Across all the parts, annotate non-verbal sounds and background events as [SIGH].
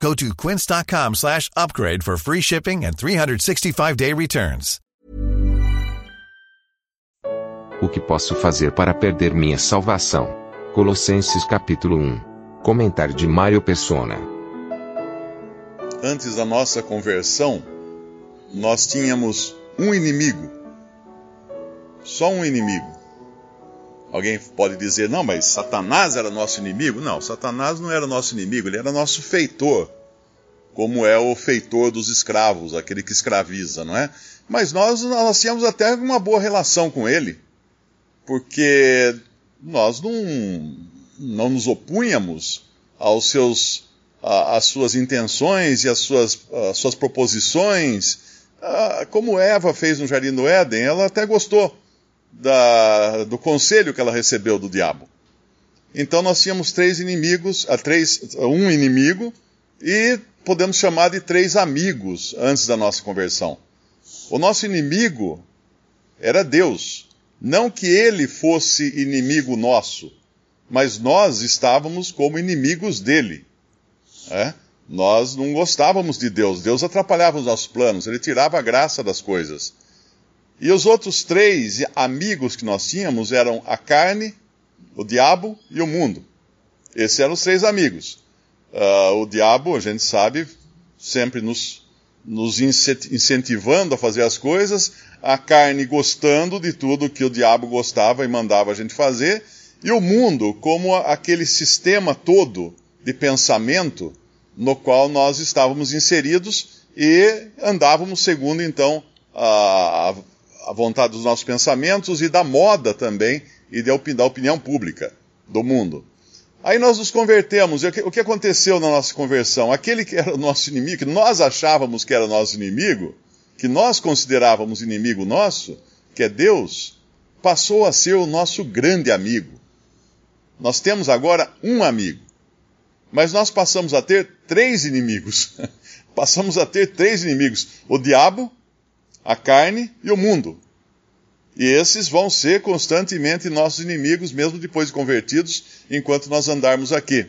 Go to quince.com slash upgrade for free shipping and 365-day returns. O que posso fazer para perder minha salvação? Colossenses capítulo 1. Comentário de Mário Persona. Antes da nossa conversão, nós tínhamos um inimigo. Só um inimigo. Alguém pode dizer, não, mas Satanás era nosso inimigo? Não, Satanás não era nosso inimigo, ele era nosso feitor. Como é o feitor dos escravos, aquele que escraviza, não é? Mas nós, nós tínhamos até uma boa relação com ele porque nós não, não nos opunhamos aos seus, às suas intenções e às suas, às suas proposições. Ah, como Eva fez no Jardim do Éden, ela até gostou da, do conselho que ela recebeu do diabo. Então nós tínhamos três inimigos, a três, um inimigo, e podemos chamar de três amigos antes da nossa conversão. O nosso inimigo era Deus. Não que ele fosse inimigo nosso, mas nós estávamos como inimigos dele. É? Nós não gostávamos de Deus, Deus atrapalhava os nossos planos, ele tirava a graça das coisas. E os outros três amigos que nós tínhamos eram a carne, o diabo e o mundo. Esses eram os três amigos. Uh, o diabo, a gente sabe, sempre nos, nos incentivando a fazer as coisas, a carne gostando de tudo que o diabo gostava e mandava a gente fazer, e o mundo como aquele sistema todo de pensamento no qual nós estávamos inseridos e andávamos segundo então a, a vontade dos nossos pensamentos e da moda também e da opinião pública do mundo. Aí nós nos convertemos. E o que aconteceu na nossa conversão? Aquele que era o nosso inimigo, que nós achávamos que era nosso inimigo, que nós considerávamos inimigo nosso, que é Deus, passou a ser o nosso grande amigo. Nós temos agora um amigo. Mas nós passamos a ter três inimigos. [LAUGHS] passamos a ter três inimigos: o diabo, a carne e o mundo. E esses vão ser constantemente nossos inimigos, mesmo depois de convertidos, enquanto nós andarmos aqui.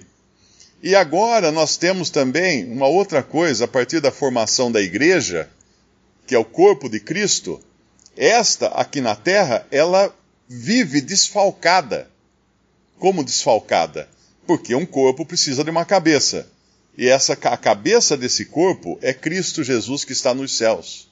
E agora nós temos também uma outra coisa, a partir da formação da igreja, que é o corpo de Cristo, esta aqui na terra, ela vive desfalcada. Como desfalcada? Porque um corpo precisa de uma cabeça. E essa a cabeça desse corpo é Cristo Jesus que está nos céus.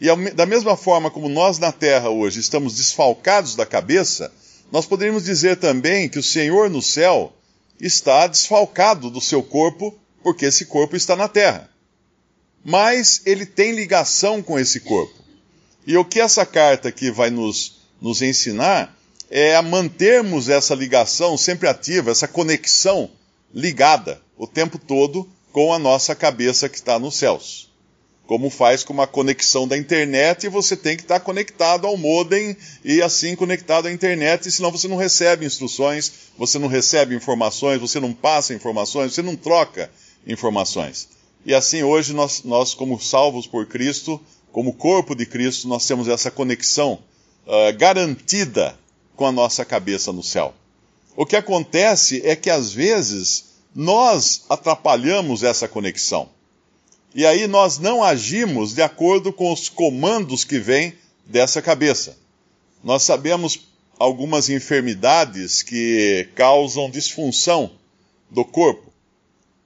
E da mesma forma como nós na terra hoje estamos desfalcados da cabeça, nós poderíamos dizer também que o Senhor no céu está desfalcado do seu corpo, porque esse corpo está na terra mas ele tem ligação com esse corpo. E o que essa carta aqui vai nos, nos ensinar é a mantermos essa ligação sempre ativa, essa conexão ligada o tempo todo com a nossa cabeça que está nos céus. Como faz com uma conexão da internet, você tem que estar conectado ao modem e assim conectado à internet, senão você não recebe instruções, você não recebe informações, você não passa informações, você não troca informações. E assim hoje nós, nós como salvos por Cristo, como corpo de Cristo, nós temos essa conexão uh, garantida com a nossa cabeça no céu. O que acontece é que às vezes nós atrapalhamos essa conexão. E aí nós não agimos de acordo com os comandos que vêm dessa cabeça. Nós sabemos algumas enfermidades que causam disfunção do corpo.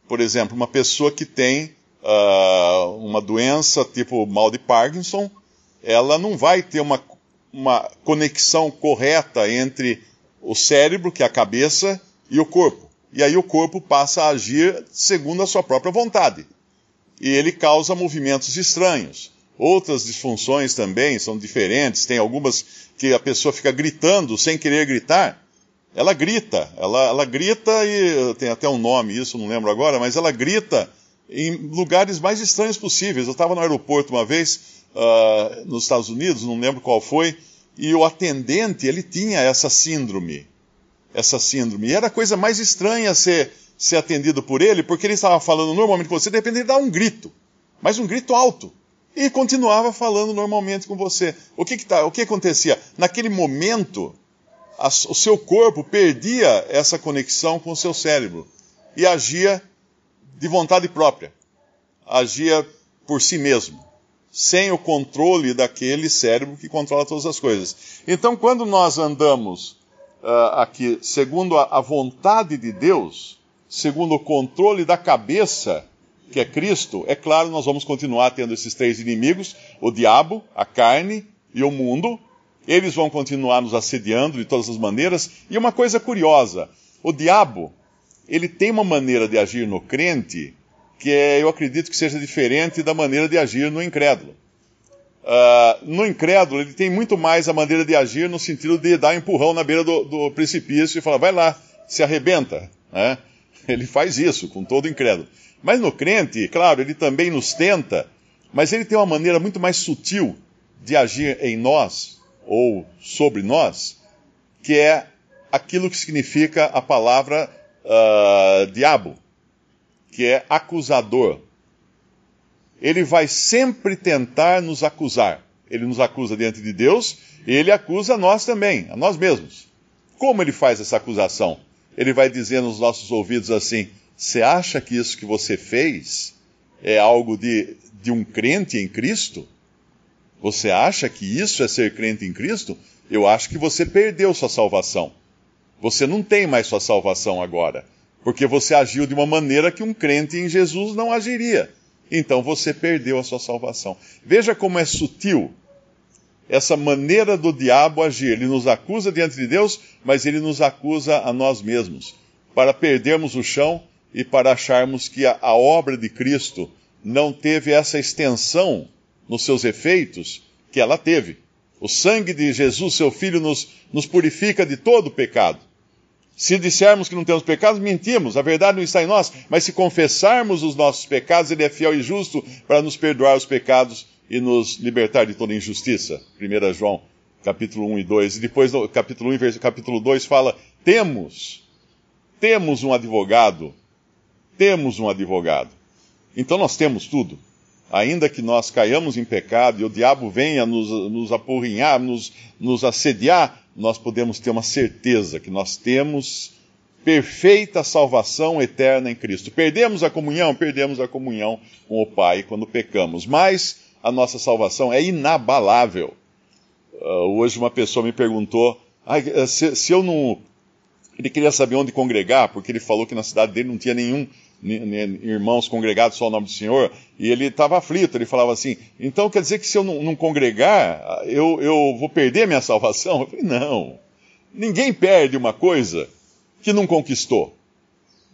Por exemplo, uma pessoa que tem uh, uma doença tipo mal de Parkinson, ela não vai ter uma, uma conexão correta entre o cérebro, que é a cabeça, e o corpo. E aí o corpo passa a agir segundo a sua própria vontade. E ele causa movimentos estranhos. Outras disfunções também são diferentes. Tem algumas que a pessoa fica gritando sem querer gritar ela grita, ela, ela grita e tem até um nome isso, não lembro agora, mas ela grita em lugares mais estranhos possíveis. Eu estava no aeroporto uma vez, uh, nos Estados Unidos, não lembro qual foi, e o atendente, ele tinha essa síndrome. Essa síndrome. E era a coisa mais estranha ser, ser atendido por ele, porque ele estava falando normalmente com você, de repente ele dá um grito, mas um grito alto. E continuava falando normalmente com você. O que, que, tá, o que acontecia? Naquele momento, a, o seu corpo perdia essa conexão com o seu cérebro e agia de vontade própria. Agia por si mesmo, sem o controle daquele cérebro que controla todas as coisas. Então, quando nós andamos uh, aqui segundo a, a vontade de Deus, segundo o controle da cabeça, que é Cristo, é claro, nós vamos continuar tendo esses três inimigos: o diabo, a carne e o mundo. Eles vão continuar nos assediando de todas as maneiras. E uma coisa curiosa: o diabo, ele tem uma maneira de agir no crente que é, eu acredito que seja diferente da maneira de agir no incrédulo. Uh, no incrédulo, ele tem muito mais a maneira de agir no sentido de dar empurrão na beira do, do precipício e falar, vai lá, se arrebenta. Né? [LAUGHS] Ele faz isso com todo incrédulo. Mas no crente, claro, ele também nos tenta, mas ele tem uma maneira muito mais sutil de agir em nós, ou sobre nós, que é aquilo que significa a palavra uh, diabo, que é acusador. Ele vai sempre tentar nos acusar. Ele nos acusa diante de Deus e ele acusa nós também, a nós mesmos. Como ele faz essa acusação? Ele vai dizer nos nossos ouvidos assim: você acha que isso que você fez é algo de, de um crente em Cristo? Você acha que isso é ser crente em Cristo? Eu acho que você perdeu sua salvação. Você não tem mais sua salvação agora, porque você agiu de uma maneira que um crente em Jesus não agiria. Então você perdeu a sua salvação. Veja como é sutil essa maneira do diabo agir. Ele nos acusa diante de Deus, mas ele nos acusa a nós mesmos, para perdermos o chão e para acharmos que a, a obra de Cristo não teve essa extensão nos seus efeitos que ela teve. O sangue de Jesus, seu Filho, nos, nos purifica de todo o pecado. Se dissermos que não temos pecados, mentimos, a verdade não está em nós. Mas se confessarmos os nossos pecados, Ele é fiel e justo para nos perdoar os pecados e nos libertar de toda injustiça. 1 João, capítulo 1 e 2. E depois, capítulo 1 e capítulo 2, fala: temos, temos um advogado temos um advogado. Então nós temos tudo. Ainda que nós caiamos em pecado e o diabo venha nos, nos apurrinhar, nos, nos assediar, nós podemos ter uma certeza que nós temos perfeita salvação eterna em Cristo. Perdemos a comunhão, perdemos a comunhão com o Pai quando pecamos, mas a nossa salvação é inabalável. Uh, hoje uma pessoa me perguntou ah, se, se, eu não. Ele queria saber onde congregar, porque ele falou que na cidade dele não tinha nenhum irmãos congregados só ao nome do Senhor, e ele estava aflito, ele falava assim, então quer dizer que se eu não, não congregar, eu, eu vou perder minha [LAUGHS] salvação? Eu falei, não, ninguém perde uma coisa que não conquistou.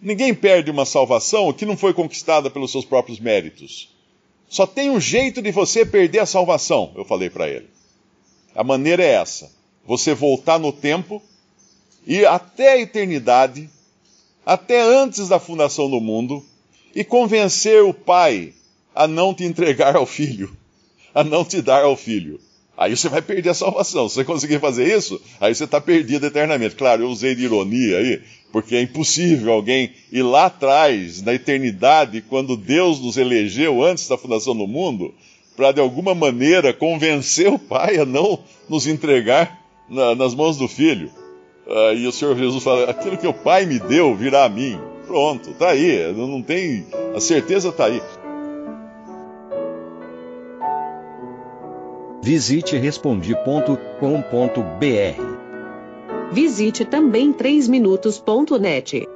Ninguém perde uma salvação que não foi conquistada pelos seus próprios méritos. Só tem um jeito de você perder a salvação, eu falei para ele. A maneira é essa: você voltar no tempo e até a eternidade até antes da fundação do mundo, e convencer o pai a não te entregar ao filho, a não te dar ao filho. Aí você vai perder a salvação. Se você conseguir fazer isso, aí você está perdido eternamente. Claro, eu usei de ironia aí, porque é impossível alguém ir lá atrás, na eternidade, quando Deus nos elegeu antes da fundação do mundo, para de alguma maneira convencer o pai a não nos entregar na, nas mãos do filho. Uh, e o Senhor Jesus fala: aquilo que o Pai me deu virá a mim. Pronto, tá aí. Não tem. A certeza tá aí. Visite respondi.com.br. Visite também 3minutos.net.